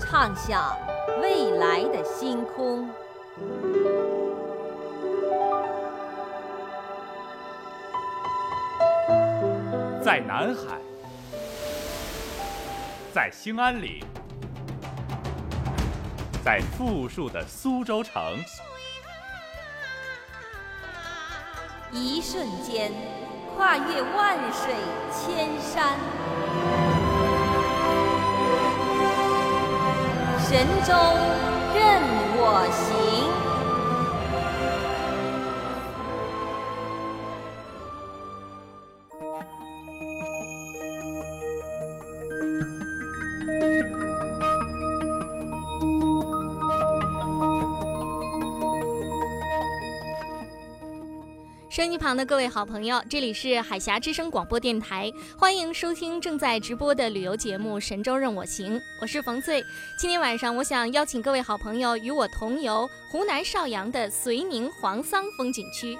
畅想未来的星空。在南海，在兴安岭，在富庶的苏州城，一瞬间跨越万水千山，神州任我行。旁的各位好朋友，这里是海峡之声广播电台，欢迎收听正在直播的旅游节目《神州任我行》，我是冯翠。今天晚上，我想邀请各位好朋友与我同游湖南邵阳的绥宁黄桑风景区。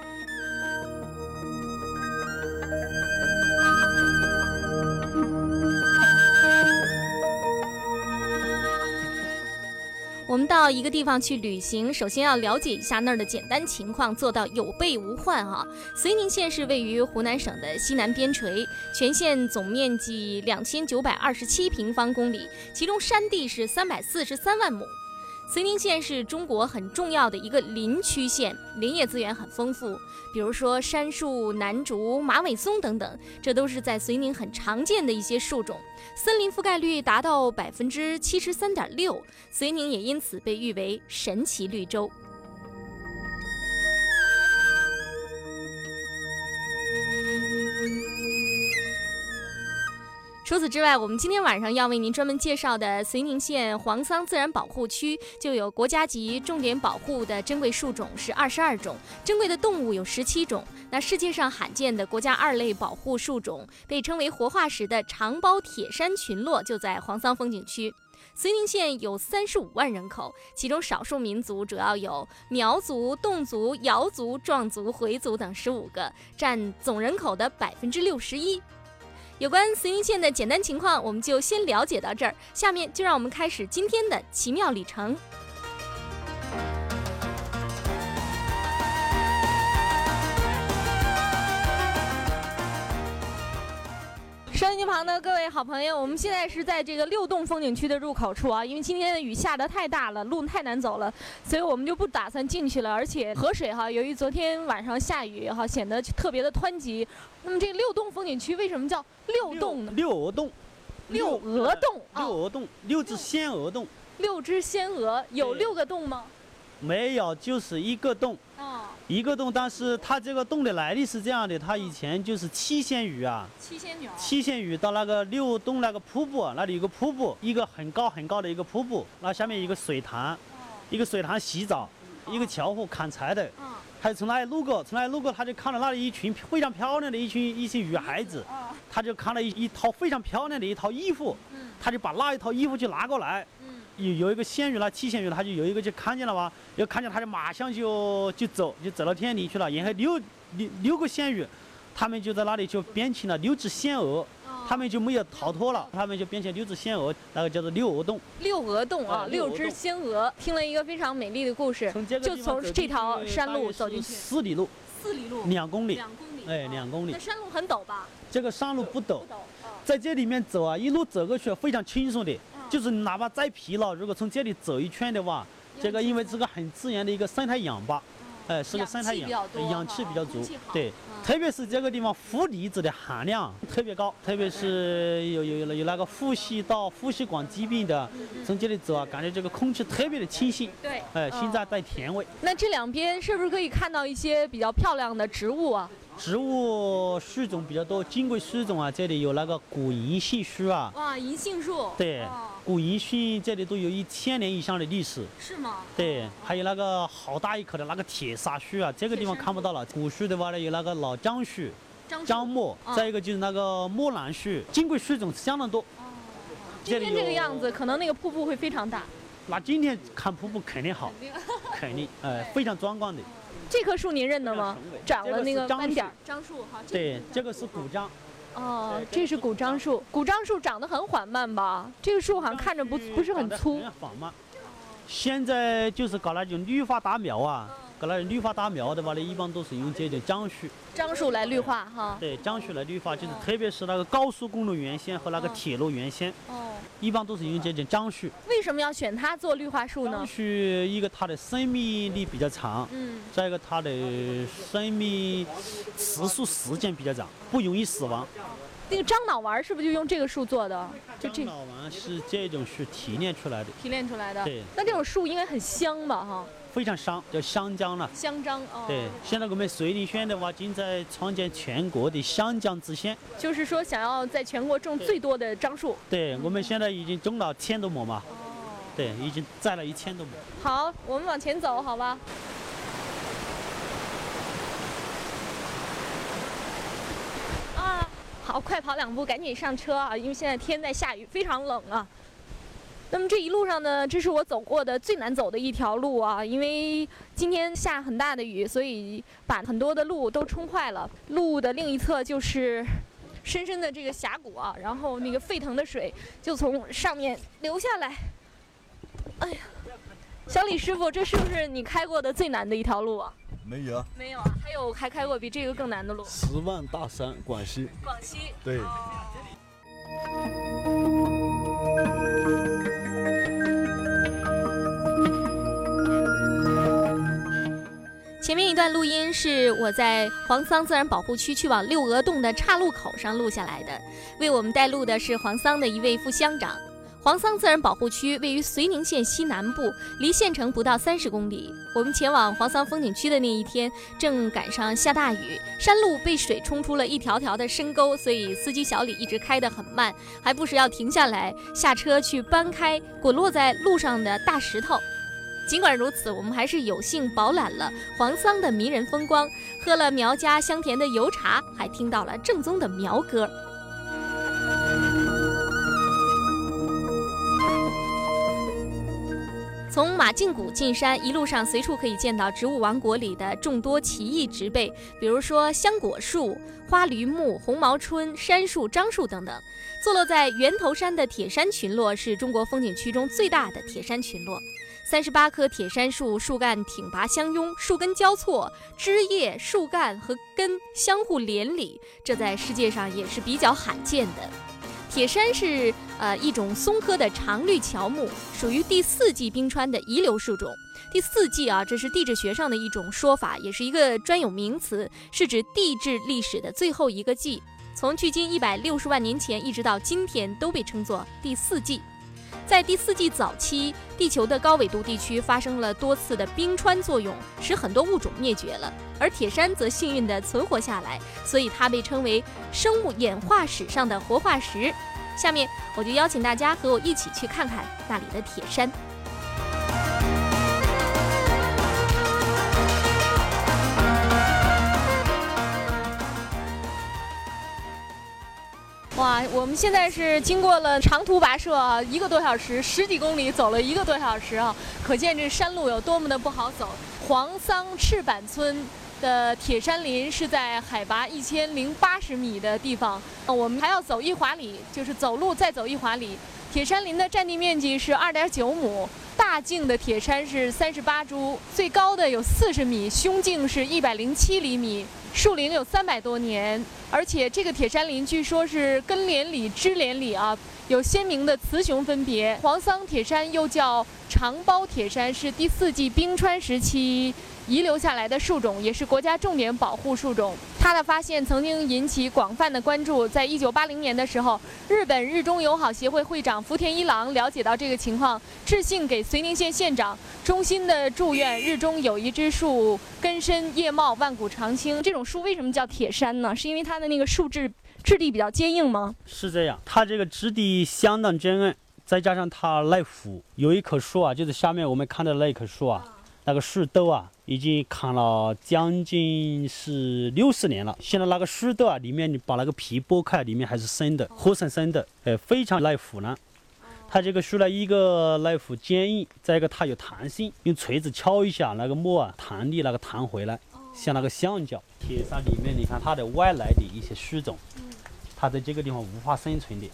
们到一个地方去旅行，首先要了解一下那儿的简单情况，做到有备无患啊。绥宁县是位于湖南省的西南边陲，全县总面积两千九百二十七平方公里，其中山地是三百四十三万亩。绥宁县是中国很重要的一个林区县，林业资源很丰富，比如说杉树、楠竹、马尾松等等，这都是在绥宁很常见的一些树种。森林覆盖率达到百分之七十三点六，绥宁也因此被誉为神奇绿洲。除此之外，我们今天晚上要为您专门介绍的绥宁县黄桑自然保护区，就有国家级重点保护的珍贵树种是二十二种，珍贵的动物有十七种。那世界上罕见的国家二类保护树种，被称为活化石的长苞铁杉群落，就在黄桑风景区。绥宁县有三十五万人口，其中少数民族主要有苗族、侗族、瑶族、壮族、回族等十五个，占总人口的百分之六十一。有关慈云县的简单情况，我们就先了解到这儿。下面就让我们开始今天的奇妙旅程。收音机旁的各位好朋友，我们现在是在这个六洞风景区的入口处啊，因为今天的雨下得太大了，路太难走了，所以我们就不打算进去了。而且河水哈，由于昨天晚上下雨哈，显得特别的湍急。那么这个六洞风景区为什么叫六洞呢？六鹅洞，六鹅洞，六鹅洞，六只仙鹅洞。六只仙鹅有六个洞吗？没有，就是一个洞。哦。一个洞，但是它这个洞的来历是这样的：它以前就是七仙女啊，七仙女，七仙女到那个六洞那个瀑布那里有个瀑布，一个很高很高的一个瀑布，那下面一个水潭，一个水潭洗澡，一个樵夫砍柴的，他就从那里路过，从那里路过，他就看到那里一群非常漂亮的一群一些女孩子，他就看了一一套非常漂亮的一套衣服，他就把那一套衣服就拿过来。有有一个仙女了，七仙女，他就有一个就看见了吧？要看见他就马上就就走，就走到天里去了。然后六六六个仙女，他们就在那里就变成了六只仙鹅，他们就没有逃脱了，他们就变成六只仙鹅，那个叫做六鹅洞。六鹅洞啊，六只仙鹅，听了一个非常美丽的故事，就从这条山路走进去。四里路，四里路，两公里，两公里，哎，两公里。那山路很陡吧？这个山路不陡，在这里面走啊，一路走过去非常轻松的。就是哪怕再疲劳，如果从这里走一圈的话，这个因为这个很自然的一个生态氧吧，哎，是个生态氧，氧气比较足，对，特别是这个地方负离子的含量特别高，特别是有有有有那个呼吸道、呼吸管疾病的，从这里走啊，感觉这个空气特别的清新，对，哎，现在带甜味。那这两边是不是可以看到一些比较漂亮的植物啊？植物树种比较多，金桂树种啊，这里有那个古银杏树啊，哇，银杏树。对哦，古银杏这里都有一千年以上的历史。是吗？对，还有那个好大一棵的那个铁砂树啊，这个地方看不到了。古树的话呢，有那个老樟树、樟木，嗯再一个就是那个木兰树，金桂树种相当多。今天这个样子，可能那个瀑布会非常大。那今天看瀑布肯定好，肯定，呃，非常壮观的。这棵树您认得吗？长了那个斑点儿。樟树哈。对，这个是古樟，哦，这是古樟树。古樟树长得很缓慢吧？这个树好像看着不不是很粗。缓慢。现在就是搞那种绿化打苗啊，搞那种绿化大苗的话呢，一般都是用这种樟树，樟树来绿化哈。对，樟树来绿化，就是特别是那个高速公路沿线和那个嗯铁路沿线，哦，一般都是用这种樟树。为什么要选它做绿化树呢樟？树一个它的生命力比较长，嗯，再一个它的生命持续时间比较长，不容易死亡。那个樟脑丸是不是就用这个树做的？就这樟脑丸是这种树提炼出来的，提炼出来的。对那这种树应该很香吧？哈，非常香，叫香樟了。香樟哦。对，现在我们绥宁县的话，正在创建全国的香樟之县。就是说想要在全国种最多的樟树。对，我们现在已经种了千多亩嘛。哦。对，已经栽了一千多亩。好，我们往前走，好吧？啊，好，快跑两步，赶紧上车啊！因为现在天在下雨，非常冷啊。那么这一路上呢，这是我走过的最难走的一条路啊，因为今天下很大的雨，所以把很多的路都冲坏了。路的另一侧就是深深的这个峡谷啊，然后那个沸腾的水就从上面流下来。哎呀，小李师傅，这是不是你开过的最难的一条路啊？没有啊，没有啊，还有还开过比这个更难的路。十万大山，广西。广西。对，前面一段录音是我在黄桑自然保护区去往六鹅洞的岔路口上录下来的，为我们带路的是黄桑的一位副乡长。黄桑自然保护区位于绥宁县西南部，离县城不到三十公里。我们前往黄桑风景区的那一天，正赶上下大雨，山路被水冲出了一条条的深沟，所以司机小李一直开得很慢，还不时要停下来下车去搬开滚落在路上的大石头。尽管如此，我们还是有幸饱览了黄桑的迷人风光，喝了苗家香甜的油茶，还听到了正宗的苗歌。从马径谷进山，一路上随处可以见到植物王国里的众多奇异植被，比如说香果树、花梨木、红毛椿、杉树、樟树等等。坐落在源头山的铁山群落是中国风景区中最大的铁山群落。三十八棵铁杉树，树干挺拔相拥，树根交错，枝叶、树干和根相互连理，这在世界上也是比较罕见的。铁杉是呃一种松科的常绿乔木，属于第四纪冰川的遗留树种。第四纪啊，这是地质学上的一种说法，也是一个专有名词，是指地质历史的最后一个纪。从距今一百六十万年前一直到今天，都被称作第四纪。在第四纪早期，地球的高纬度地区发生了多次的冰川作用，使很多物种灭绝了。而铁山则幸运地存活下来，所以它被称为生物演化史上的活化石。下面我就邀请大家和我一起去看看那里的铁山。哇，我们现在是经过了长途跋涉啊，一个多小时，十几公里走了一个多小时啊，可见这山路有多么的不好走。黄桑赤坂村的铁山林是在海拔一千零八十米的地方，我们还要走一华里，就是走路再走一华里。铁杉林的占地面积是二点九亩，大径的铁杉是三十八株，最高的有四十米，胸径是一百零七厘米，树龄有三百多年。而且这个铁杉林据说是根连理、枝连理啊，有鲜明的雌雄分别。黄桑铁杉又叫长苞铁杉，是第四纪冰川时期遗留下来的树种，也是国家重点保护树种。它的发现曾经引起广泛的关注。在一九八零年的时候，日本日中友好协会会长福田一郎了解到这个情况，致信给绥宁县县长，衷心的祝愿日中有一枝树根深叶茂、万古长青。这种树为什么叫铁杉呢？是因为它的那个树质质地比较坚硬吗？是这样，它这个质地相当坚硬，再加上它耐腐。有一棵树啊，就是下面我们看到的那棵树啊，那个树豆啊，已经砍了将近是六十年了。现在那个树豆啊，里面你把那个皮剥开，里面还是生的，活生生的，呃，非常耐腐烂。它这个树呢，一个耐腐坚硬，再一个它有弹性，用锤子敲一下，那个木啊弹力那个弹回来，像那个橡胶。铁砂里面，你看它的外来的一些树种，它在这个地方无法生存的，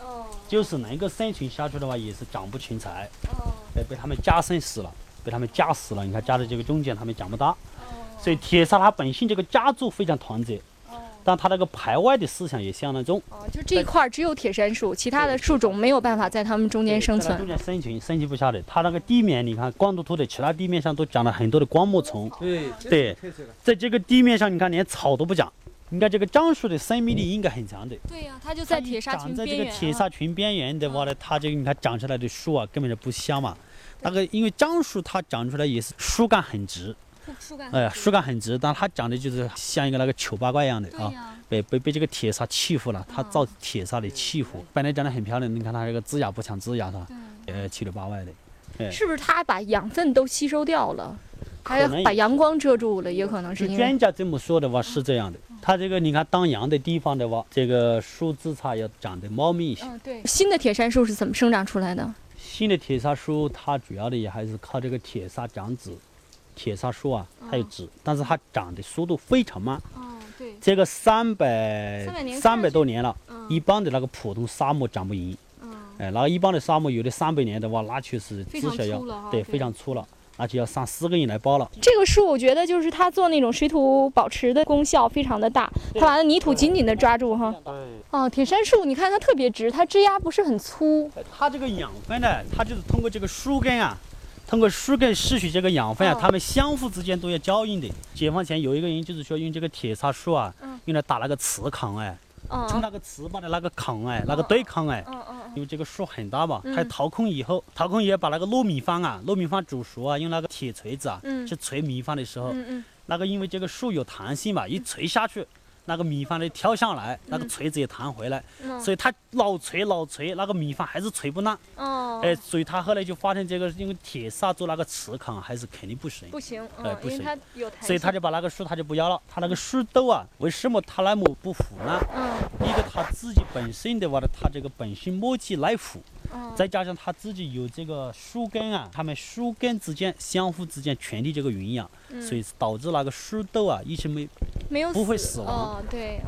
就是能够生存下去的话，也是长不成材，哎，被他们加生死了，被他们夹死了。你看夹在这个中间，他们长不大，所以铁砂它本性这个家族非常团结。但它那个排外的思想也相当重。哦，就这一块儿只有铁杉树，其他的树种没有办法在它们中间生存。中间生存生存不下来。它那个地面，你看光秃秃的，其他地面上都长了很多的灌木丛。对对，在这个地面上，你看连草都不长。你看这个樟树的生命力应该很强的。对呀，它就在铁砂群边缘。长在这个铁砂群边缘的话呢，它这个你看长出来的树啊，根本就不香嘛。那个因为樟树它长出来也是树干很直。树干。哎呀，树干很直，但它长得就是像一个那个丑八怪一样的啊。被被被这个铁砂欺负了，它遭铁砂的欺负。本来长得很漂亮，你看它这个枝芽不像枝芽是吧？呃，七里八外的。是不是它把养分都吸收掉了？还把阳光遮住了，也可能是。专家这么说的话是这样的。它这个你看当阳的地方的话，这个树枝杈要长得茂密一些。嗯，对。新的铁杉树是怎么生长出来的？新的铁砂树它主要的也还是靠这个铁砂长籽。铁砂树啊，它有籽，但是它长的速度非常慢。这个三百三百多年了，一般的那个普通沙漠长不赢。哎，那个一般的沙漠有的三百年的话，那确实至少要对非常粗了，那就要上四个人来包了。这个树我觉得就是它做那种水土保持的功效非常的大，它把那泥土紧紧的抓住哈。哦，铁杉树你看它特别直，它枝丫不是很粗。它这个养分呢，它就是通过这个树根啊。通过树根吸取这个养分啊，它们相互之间都要交应的。解放前有一个人就是说用这个铁砂树啊，用来打那个磁抗哎，从那个磁把的那个抗哎，那个对抗哎，因为这个树很大嘛，它掏空以后，掏空以后把那个糯米饭啊，糯米饭煮熟啊，用那个铁锤子啊去锤米饭的时候，那个因为这个树有弹性嘛，一锤下去。那个米饭的跳上来，那个锤子也弹回来，所以他老锤老锤，那个米饭还是锤不烂。哦，哎，所以他后来就发现这个，因为铁砂做那个瓷糠还是肯定不行。不行，哎，不行。所以他就把那个树他就不要了。他那个树豆啊，为什么他那么不腐烂？嗯，一个他自己本身的话呢，他这个本身木质耐腐。再加上它自己有这个树根啊，它们树根之间相互之间传递这个营养，所以导致那个树豆啊一直没没有不会死亡。哦，对。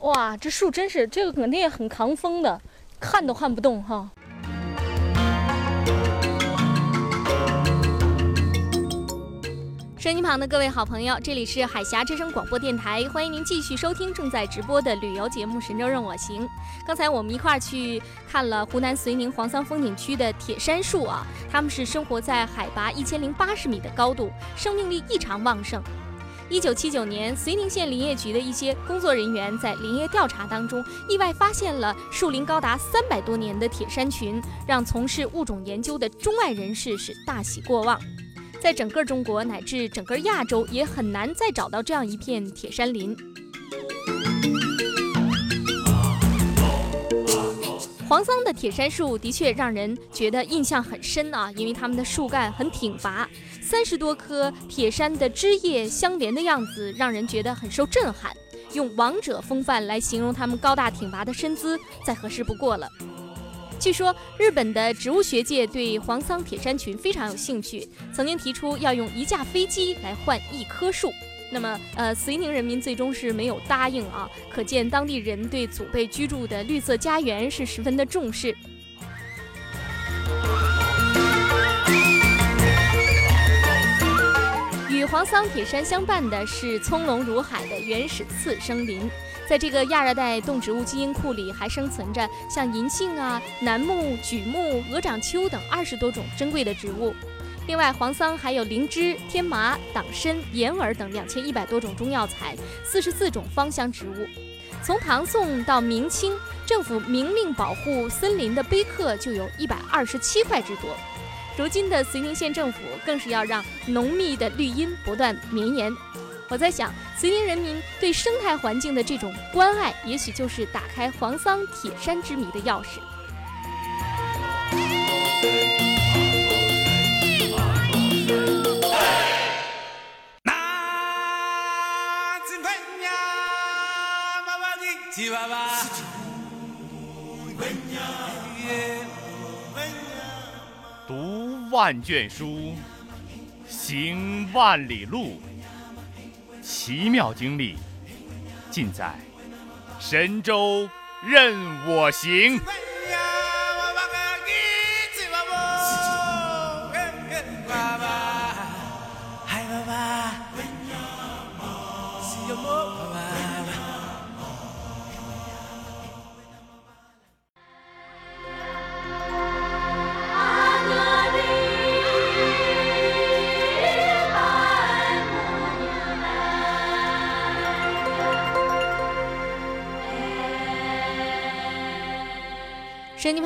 哇，这树真是这个肯定也很抗风的，撼都撼不动哈。收音机旁的各位好朋友，这里是海峡之声广播电台，欢迎您继续收听正在直播的旅游节目《神州任我行》。刚才我们一块儿去看了湖南绥宁黄桑风景区的铁杉树啊，它们是生活在海拔一千零八十米的高度，生命力异常旺盛。一九七九年，绥宁县林业局的一些工作人员在林业调查当中，意外发现了树龄高达三百多年的铁杉群，让从事物种研究的中外人士是大喜过望。在整个中国乃至整个亚洲，也很难再找到这样一片铁杉林。黄桑的铁杉树的确让人觉得印象很深啊，因为它们的树干很挺拔，三十多棵铁杉的枝叶相连的样子，让人觉得很受震撼。用王者风范来形容它们高大挺拔的身姿，再合适不过了。据说日本的植物学界对黄桑铁杉群非常有兴趣，曾经提出要用一架飞机来换一棵树。那么，呃，遂宁人民最终是没有答应啊，可见当地人对祖辈居住的绿色家园是十分的重视。与黄桑铁杉相伴的是葱茏如海的原始次生林。在这个亚热带动植物基因库里，还生存着像银杏啊、楠木、榉木、鹅掌楸等二十多种珍贵的植物。另外，黄桑还有灵芝、天麻、党参、岩耳等两千一百多种中药材，四十四种芳香植物。从唐宋到明清，政府明令保护森林的碑刻就有一百二十七块之多。如今的绥宁县政府更是要让浓密的绿荫不断绵延。我在想，慈宁人民对生态环境的这种关爱，也许就是打开黄桑铁山之谜的钥匙。读万卷书，行万里路，奇妙经历尽在神州任我行。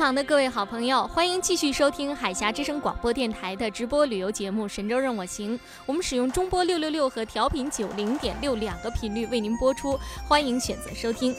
旁的各位好朋友，欢迎继续收听海峡之声广播电台的直播旅游节目《神州任我行》。我们使用中波六六六和调频九零点六两个频率为您播出，欢迎选择收听。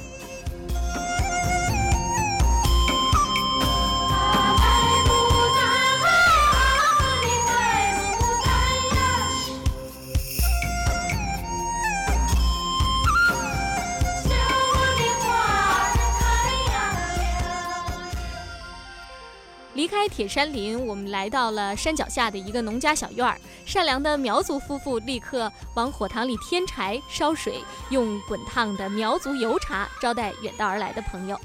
铁山林，我们来到了山脚下的一个农家小院儿。善良的苗族夫妇立刻往火塘里添柴烧水，用滚烫的苗族油茶招待远道而来的朋友。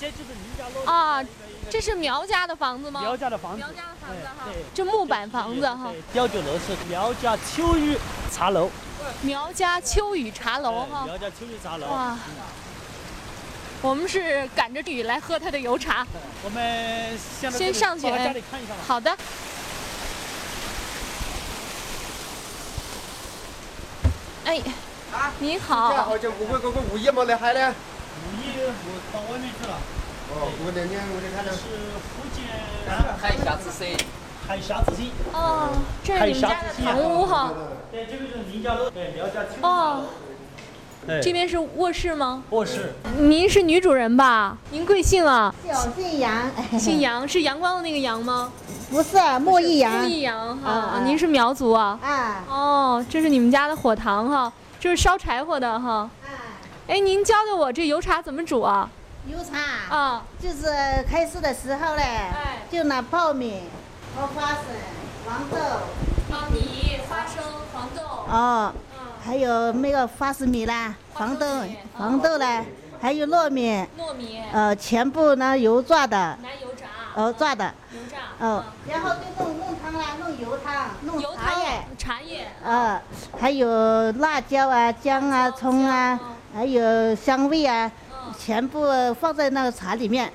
这就是您家楼啊，这是苗家的房子吗？苗家的房子，苗家的房子哈对，这木板房子哈，对雕就楼是苗家秋雨茶楼，苗家秋雨茶楼哈。哎苗家秋雨茶楼。哇，我们是赶着雨来喝他的油茶。我们先上去到家里看一下吧。好的。哎，你好，好像不会嗰個會議冇你喺咧。五一我到外面去了，哦，我兩天我哋睇是。福建海峡之声，海峡之星。哦，这是你们家的堂屋哈。对，这个就是您家的，对，苗家哦，对，这边是卧室吗？卧室。您是女主人吧？您贵姓啊？我姓杨，姓杨，是阳光的那个杨吗？不是莫易阳。莫易阳哈。啊啊您是苗族啊？啊哦，这是你们家的火塘哈，这是烧柴火的哈。啊，哎，您教教我这油茶怎么煮啊？油茶啊，就是开始的时候嘞，哎就拿泡米和花生、黄豆，苞米、花生、黄豆。哦，嗯，还有那个花生米啦、黄豆黄豆啦，还有糯米，糯米，呃，全部拿油炸的，拿油炸。哦，炸的，油炸。哦，然后就弄弄汤啦，弄油汤，弄油茶叶汤，，茶叶。呃，还有辣椒啊、姜啊、葱啊，还有香味啊，嗯全部放在那个茶里面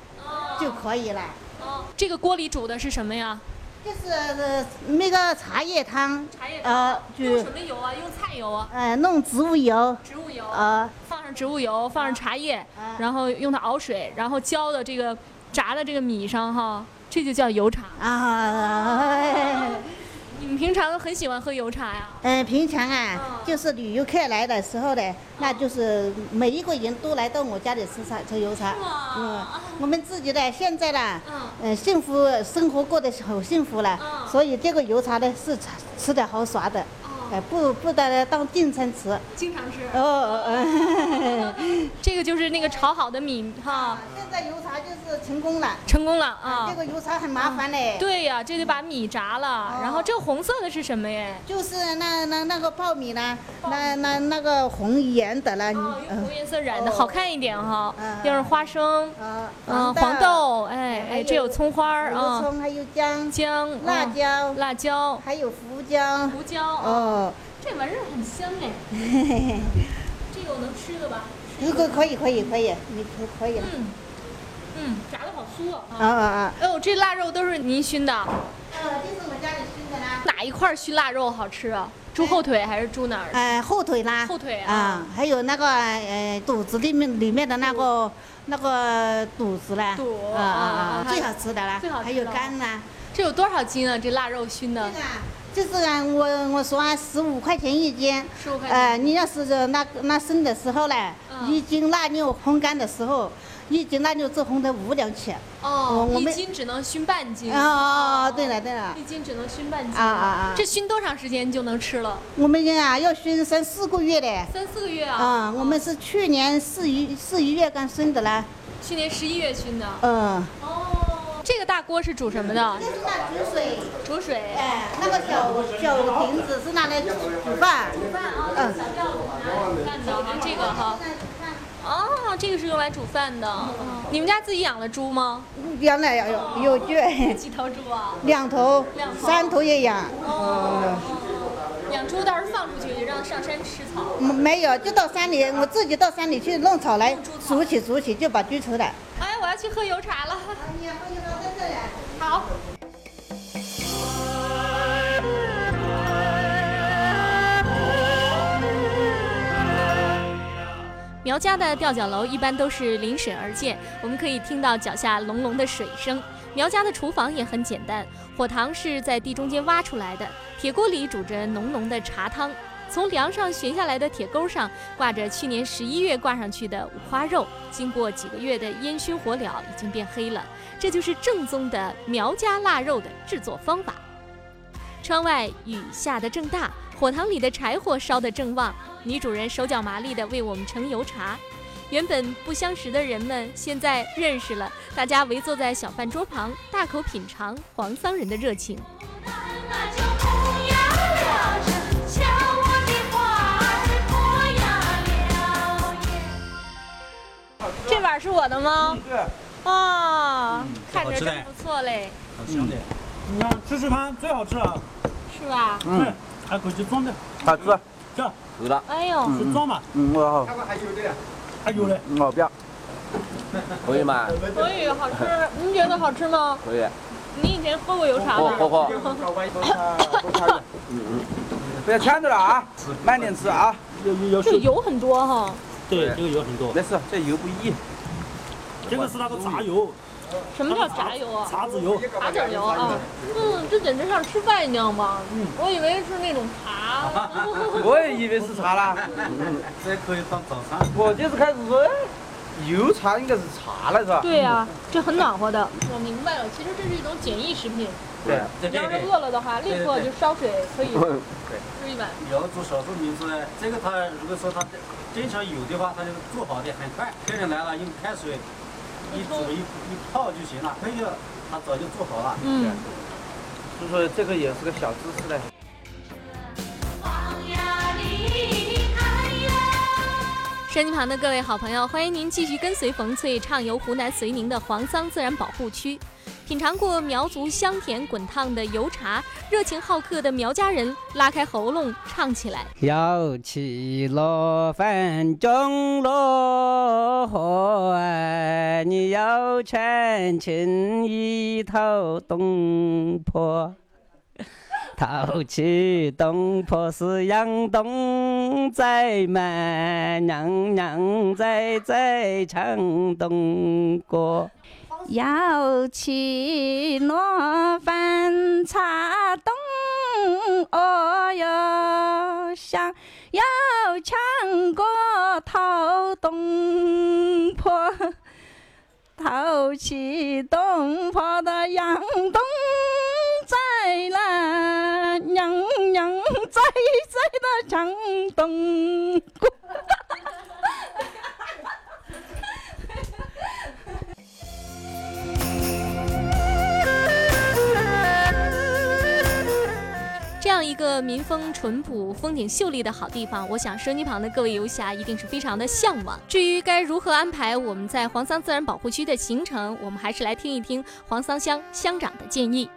就可以了。哦，这个锅里煮的是什么呀？就是呃那个茶叶汤，茶叶呃汤。用就什么油啊？用菜油啊？呃弄植物油，植物油。呃放上植物油，放上茶叶，啊然后用它熬水，然后浇到这个炸的这个米上哈，这就叫油茶。啊，你们平常很喜欢喝油茶呀？嗯，平常啊嗯，就是旅游客来的时候呢，那就是每一个人都来到我家里吃茶吃油茶。哇。嗯，我们自己的现在呢，嗯。嗯，幸福生活过得好幸福了嗯，所以这个油茶呢是吃吃的好耍的，哦，哎，不不得当定餐吃。经常吃。哦，哦 这个就是那个炒好的米哈，现在油茶就是成功了，成功了啊这。个油茶很麻烦嘞。对呀，这得把米炸了，然后这红色的是什么耶？就是那那那个爆米呢，那那那个红颜的了，哦，用嗯红颜色染的，好看一点哈嗯。要是花生，呃嗯，黄豆，哎哎，这有葱花儿啊，葱，还有姜、姜、辣嗯椒，辣椒、还有胡椒。胡椒。哦，哦，这玩意儿很香哎，这个我能吃的吧？如果可以可以可以，你可可以了。嗯嗯，炸的好酥啊。啊啊啊！哎呦，这腊肉都是您熏的，呃，这是我家里熏的啦。哪一块熏腊肉好吃啊？猪后腿还是猪哪儿？哎，后腿啦，后腿啊啊，还有那个呃肚子里面里面的那个那个肚子啦，肚啊啊啊啊，最好吃的啦，最好吃的肝啦。这有多少斤啊？这腊肉熏的这个啊就是啊，我我说啊，十五块钱一斤。十五块呃，钱。你要是这那那生的时候呢，嗯一斤腊肉烘干的时候，一斤腊肉只烘得五两钱。哦，一我们一斤只能熏半斤。哦哦哦，对了对了一，斤只能熏半斤啊啊啊这熏多长时间就能吃了？我们啊要熏三四个月嘞。三四个月啊。啊，我们是去年四一四一月刚生的啦。去年十一月熏的。嗯。哦，这个大锅是煮什么的？这是那煮水，煮水。哎，那个小小瓶子是拿来煮饭。煮饭啊，这个小吊桶拿来煮饭的哈，这个哈。哦，这个是用来煮饭的。嗯你们家自己养了猪吗？养了有有有圈，几头猪啊？两头两头、三头也养。哦。养猪倒是放出去，让上山吃草。嗯没有，就到山里，我自己到山里去弄草来煮起煮起，就把猪吃了。哎，我要去喝油茶了。你喝油茶在这里？好。苗家的吊脚楼一般都是临水而建，我们可以听到脚下隆隆的水声。苗家的厨房也很简单，火塘是在地中间挖出来的，铁锅里煮着浓浓的茶汤。从梁上悬下来的铁钩上挂着去年十一月挂上去的五花肉，经过几个月的烟熏火燎，已经变黑了。这就是正宗的苗家腊肉的制作方法。窗外雨下得正大，火塘里的柴火烧得正旺，女主人手脚麻利地为我们盛油茶。原本不相识的人们现在认识了，大家围坐在小饭桌旁，大口品尝黄桑人的热情。这碗是我的吗？对，啊，看着真不错嘞，好香的。你看吃吃饭最好吃了，是吧？嗯，还可以装的，好吃，这。是的。哎呦，是装嘛，嗯，我好，他们还有的，还有嘞。我不要。可以吗？可以，好吃。您觉得好吃吗？可以。你以前喝过油茶吗？喝喝喝。嗯嗯。不要呛着了啊！慢点吃啊！这个油很多哈。对，这个油很多。没事，这油不易。这个是那个炸油，什么叫炸油啊？碴子油。茶籽油啊。嗯，这简直像吃饭一样吧？嗯我以为是那种茶。我也以为是茶啦。这可以当早餐。我就是开始说，油茶应该是茶了是吧？对呀、这很暖和的。我明白了，其实这是一种简易食品。对。你要是饿了的话，立刻就烧水可以吃一碗。要做少数民族呢，这个他如果说他经常有的话，他就做好的很快。客人来了用开水一煮一一泡就行了，可以了，它早就做好了。嗯。所以说这个也是个小知识嘞。收音机旁的各位好朋友，欢迎您继续跟随冯翠畅游湖南遂宁的黄桑自然保护区，品尝过苗族香甜滚烫的油茶，热情好客的苗家人拉开喉咙唱起来。要起罗饭中罗河哎，你要穿青衣套东坡。淘气东坡是杨东在嘛，娘娘在在唱东歌。要起罗饭茶东，哦哟想要抢过讨东坡，讨起东坡的杨东在啦，娘娘在在的唱东民风淳朴、风景秀丽的好地方，我想收音机旁的各位游侠一定是非常的向往。至于该如何安排我们在黄桑自然保护区的行程，我们还是来听一听黄桑乡乡长的建议。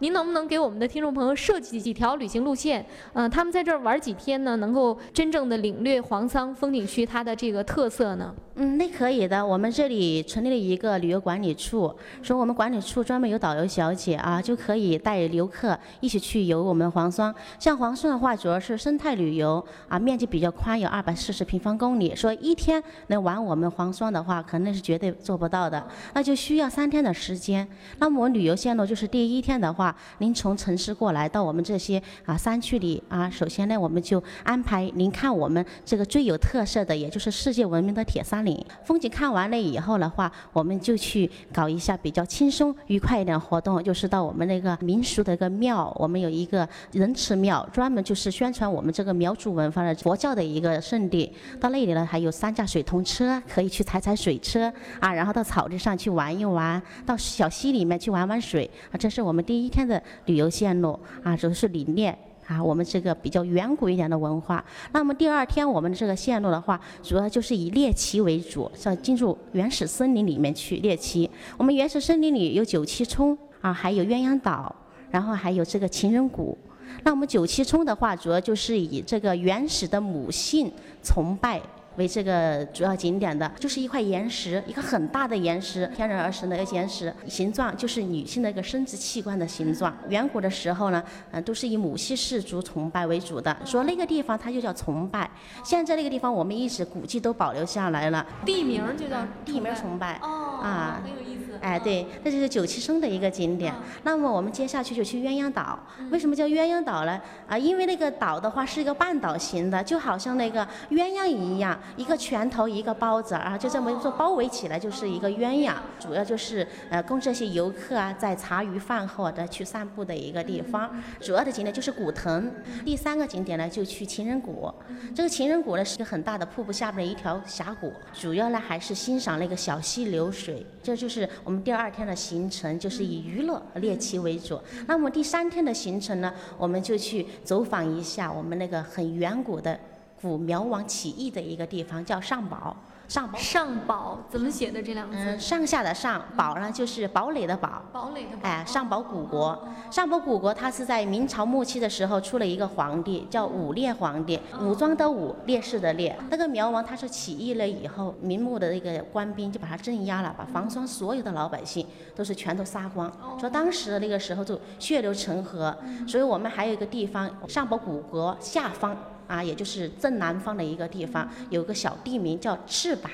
您能不能给我们的听众朋友设计几条旅行路线？嗯、他们在这儿玩几天呢，能够真正的领略黄桑风景区它的这个特色呢？嗯，那可以的。我们这里成立了一个旅游管理处，说我们管理处专门有导游小姐啊，就可以带游客一起去游我们黄双。像黄双的话，主要是生态旅游啊，面积比较宽，有二百四十平方公里。说一天能玩我们黄双的话，可能是绝对做不到的，那就需要三天的时间。那么我旅游线路就是第一天的话，您从城市过来到我们这些啊山区里啊，首先呢，我们就安排您看我们这个最有特色的，也就是世界闻名的铁山岭。风景看完了以后的话，我们就去搞一下比较轻松愉快一点活动，就是到我们那个民俗的一个庙，我们有一个仁慈庙，专门就是宣传我们这个苗族文化的佛教的一个圣地。到那里呢，还有三架水通车，可以去踩踩水车啊，然后到草地上去玩一玩，到小溪里面去玩玩水啊，这是我们第一天的旅游线路啊，主要是理念。啊，我们这个比较远古一点的文化。那么第二天我们的这个线路的话，主要就是以猎奇为主，像进入原始森林里面去猎奇。我们原始森林里有九七冲啊，还有鸳鸯岛，然后还有这个情人谷。那我们九七冲的话，主要就是以这个原始的母性崇拜。为这个主要景点的，就是一块岩石，一个很大的岩石，天然而生的一个岩石，形状就是女性的一个生殖器官的形状。远古的时候呢，嗯、都是以母系氏族崇拜为主的，说那个地方它就叫崇拜。现在那个地方我们一直古迹都保留下来了，地名就叫地名崇拜哦，啊很有意思。哎，对，这就是九七生的一个景点。那么我们接下去就去鸳鸯岛。为什么叫鸳鸯岛呢？啊，因为那个岛的话是一个半岛型的，就好像那个鸳鸯一样，一个拳头一个包子啊，就这么做包围起来就是一个鸳鸯。主要就是呃供这些游客啊在茶余饭后的去散步的一个地方。主要的景点就是古藤。第三个景点呢就去情人谷。这个情人谷呢是一个很大的瀑布下面的一条峡谷，主要呢还是欣赏那个小溪流水。这就是我们第二天的行程，就是以娱乐猎奇为主。那么第三天的行程呢，我们就去走访一下我们那个很远古的古苗王起义的一个地方，叫上堡。上堡上堡怎么写的这两个字？嗯，上下的上，堡呢就是堡垒的堡。堡垒的堡。哎，上堡古国，上堡古国，它是在明朝末期的时候出了一个皇帝，叫武烈皇帝，武装的武，烈士的烈。那个苗王他是起义了以后，明末的那个官兵就把他镇压了，把房庄所有的老百姓都是全都杀光。说当时的那个时候就血流成河，所以我们还有一个地方，上堡古国下方啊，也就是正南方的一个地方，有个小地名叫赤坂。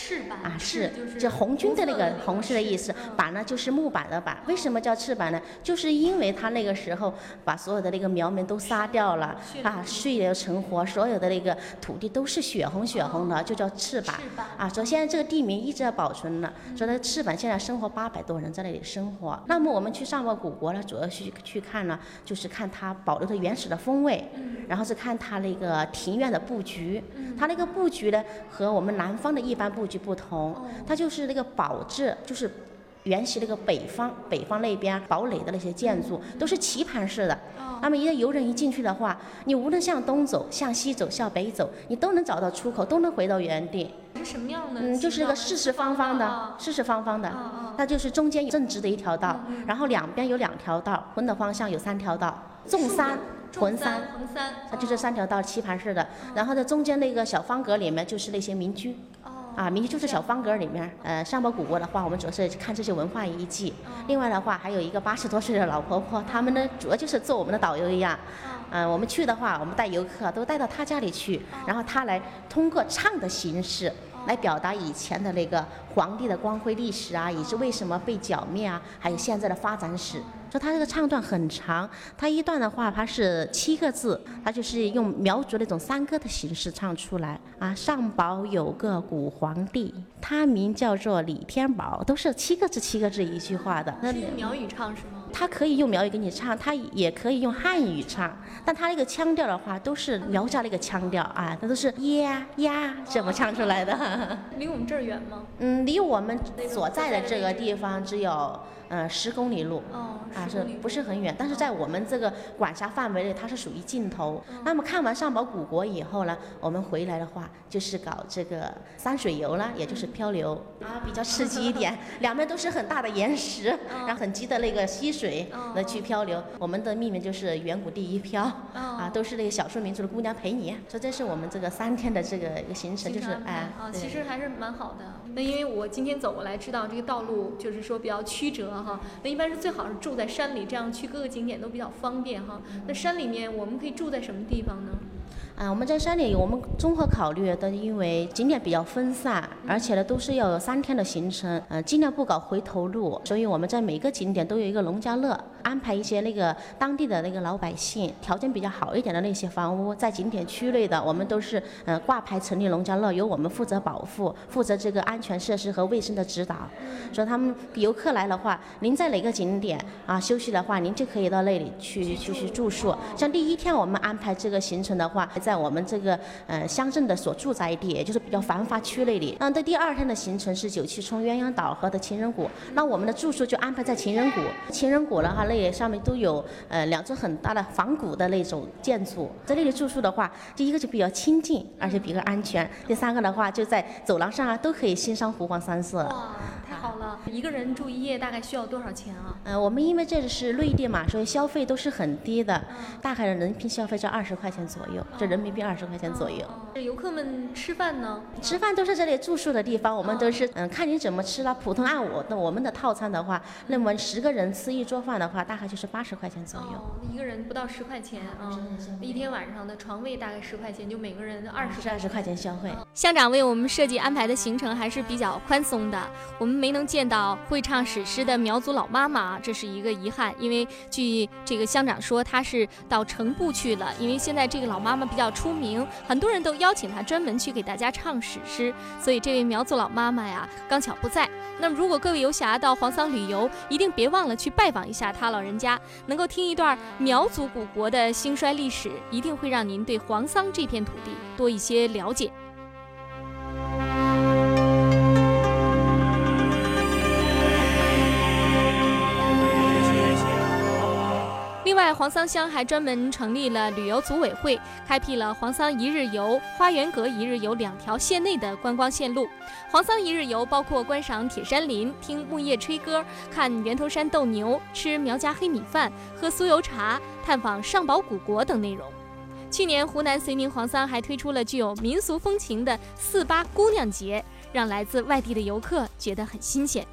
翅膀啊，是就红军的那个红红是的意思，板呢就是木板的板。为什么叫翅膀呢？就是因为他那个时候把所有的那个苗民都杀掉了啊，血流成河，所有的那个土地都是血红血红的，就叫翅膀啊。所以现在这个地名一直要保存了。说那个翅膀现在生活八百多人在那里生活。那么我们去上报古国呢，主要去去看呢，就是看它保留的原始的风味，然后是看它那个庭院的布局。它那个布局呢，和我们南方的一般布局不同，它就是那个堡制，就是原始那个北方北方那边堡垒的那些建筑都是棋盘式的。那么一个游人一进去的话，你无论向东走、向西走、向北走，你都能找到出口，都能回到原地。是什么样的？嗯，就是那个四四方方的，四四方方的，它就是中间有正直的一条道，然后两边有两条道，横的方向有三条道，纵三。横三，横三，它就这三条道棋盘式的，然后在中间那个小方格里面就是那些民居，啊，明星就是小方格里面。呃，上博古国的话，我们主要是看这些文化遗迹。另外的话，还有一个八十多岁的老婆婆，他们呢主要就是做我们的导游一样。嗯、我们去的话，我们带游客都带到她家里去，然后她来通过唱的形式。来表达以前的那个皇帝的光辉历史啊，以及为什么被剿灭啊，还有现在的发展史。说他这个唱段很长，他一段的话它是七个字，他就是用苗族那种山歌的形式唱出来啊。上堡有个古皇帝，他名叫做李天宝，都是七个字七个字一句话的。那是用苗语唱是吗？他可以用苗语给你唱，他也可以用汉语唱，但他那个腔调的话都是苗家那个腔调啊，那都是呀呀这么唱出来的。离我们这儿远吗？嗯，离我们所在的这个地方只有呃十公里路，哦，啊是不是很远？但是在我们这个管辖范围内，它是属于尽头。那么看完上堡古国以后呢，我们回来的话就是搞这个山水游了，也就是漂流啊，比较刺激一点。两边都是很大的岩石，然后很急的那个溪水。水那去漂流。我们的命名就是远古第一漂，啊，都是那个少数民族的姑娘陪你。所以这是我们这个三天的这个一个行程，就是哎，啊，其实还是蛮好的。那因为我今天走过来，知道这个道路就是说比较曲折哈。那一般是最好是住在山里，这样去各个景点都比较方便哈。那山里面我们可以住在什么地方呢？啊，我们在山里，我们综合考虑的，因为景点比较分散，而且呢都是要有三天的行程，嗯，尽量不搞回头路，所以我们在每个景点都有一个农家乐，安排一些那个当地的那个老百姓条件比较好一点的那些房屋，在景点区内的，我们都是嗯挂牌成立农家乐，由我们负责保护，负责这个安全设施和卫生的指导。所以他们游客来的话，您在哪个景点啊休息的话，您就可以到那里去去去住宿。像第一天我们安排这个行程的话，在在我们这个呃乡镇的所住宅地，也就是比较繁华区那里。那在第二天的行程是九七冲鸳鸯岛和的情人谷，那我们的住宿就安排在情人谷。情人谷的话，那上面都有呃两座很大的仿古的那种建筑，在那里住宿的话，第一个就比较清静，而且比较安全。第三个的话，就在走廊上啊都可以欣赏湖光山色。哇，太好了！一个人住一夜大概需要多少钱啊？嗯，我们因为这里是内地嘛，所以消费都是很低的，大概的人均消费在二十块钱左右，这人民币二十块钱左右。这游客们吃饭呢？吃饭都是这里住宿的地方，我们都是嗯看你怎么吃了。普通按我的我们的套餐的话，那么十个人吃一桌饭的话，大概就是八十块钱左右。一个人不到十块钱啊，一天晚上的床位大概十块钱，就每个人二十二十块钱消费。乡长为我们设计安排的行程还是比较宽松的，我们没能见到会唱史诗的苗族老妈妈，这是一个遗憾。因为据这个乡长说，他是到城步去了，因为现在这个老妈妈比较要出名，很多人都邀请他专门去给大家唱史诗，所以这位苗族老妈妈呀，刚巧不在。那么如果各位游侠到黄桑旅游，一定别忘了去拜访一下他老人家，能够听一段苗族古国的兴衰历史，一定会让您对黄桑这片土地多一些了解。在，黄桑乡还专门成立了旅游组委会，开辟了黄桑一日游、花园阁一日游两条县内的观光线路。黄桑一日游包括观赏铁山林、听木叶吹歌、看源头山斗牛、吃苗家黑米饭、喝酥油茶、探访上宝古国等内容。去年，湖南绥宁黄桑还推出了具有民俗风情的四八姑娘节，让来自外地的游客觉得很新鲜。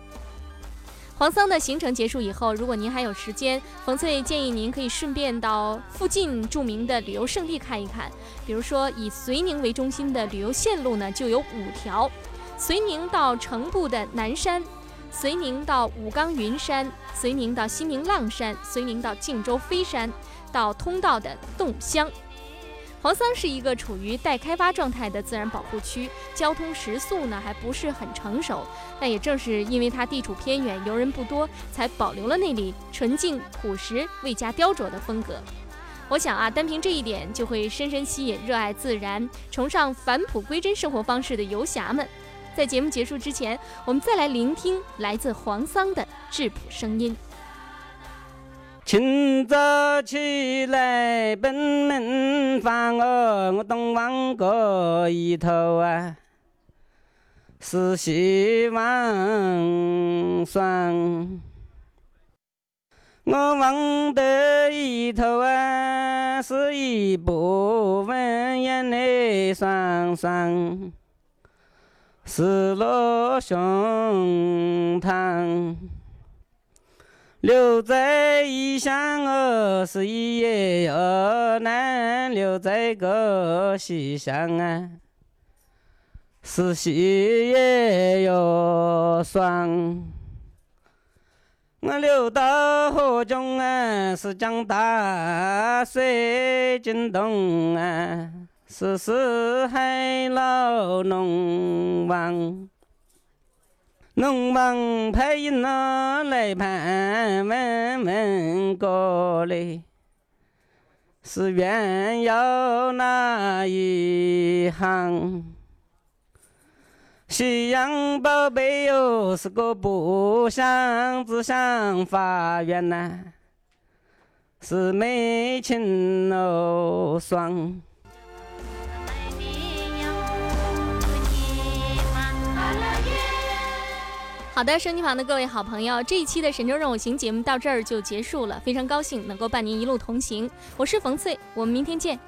黄桑的行程结束以后，如果您还有时间，冯翠建议您可以顺便到附近著名的旅游胜地看一看。比如说，以绥宁为中心的旅游线路呢，就有五条：绥宁到城步的南山，绥宁到武冈云山，绥宁到西宁浪山，绥宁到靖州飞山，到通道的洞乡。黄桑是一个处于待开发状态的自然保护区，交通食宿呢还不是很成熟。但也正是因为它地处偏远，游人不多，才保留了那里纯净朴实、未加雕琢的风格。我想啊，单凭这一点就会深深吸引热爱自然、崇尚返璞归真生活方式的游侠们。在节目结束之前，我们再来聆听来自黄桑的质朴声音。清早起来奔门房哦，我东望个一头啊，是希望霜。我望得一头啊，是一部分眼泪双双，失落胸膛。留在异乡哦，是一夜又难；留在个西乡啊，是西也又爽。我流到河中啊，是江大水惊动啊，是四海老龙王。龙王派人呐来盘问问过来，是愿要哪一行？西洋宝贝哟是个不想只想法院呐，是美情哦双。好的，收音机旁的各位好朋友，这一期的《神州任我行》节目到这儿就结束了，非常高兴能够伴您一路同行，我是冯翠，我们明天见。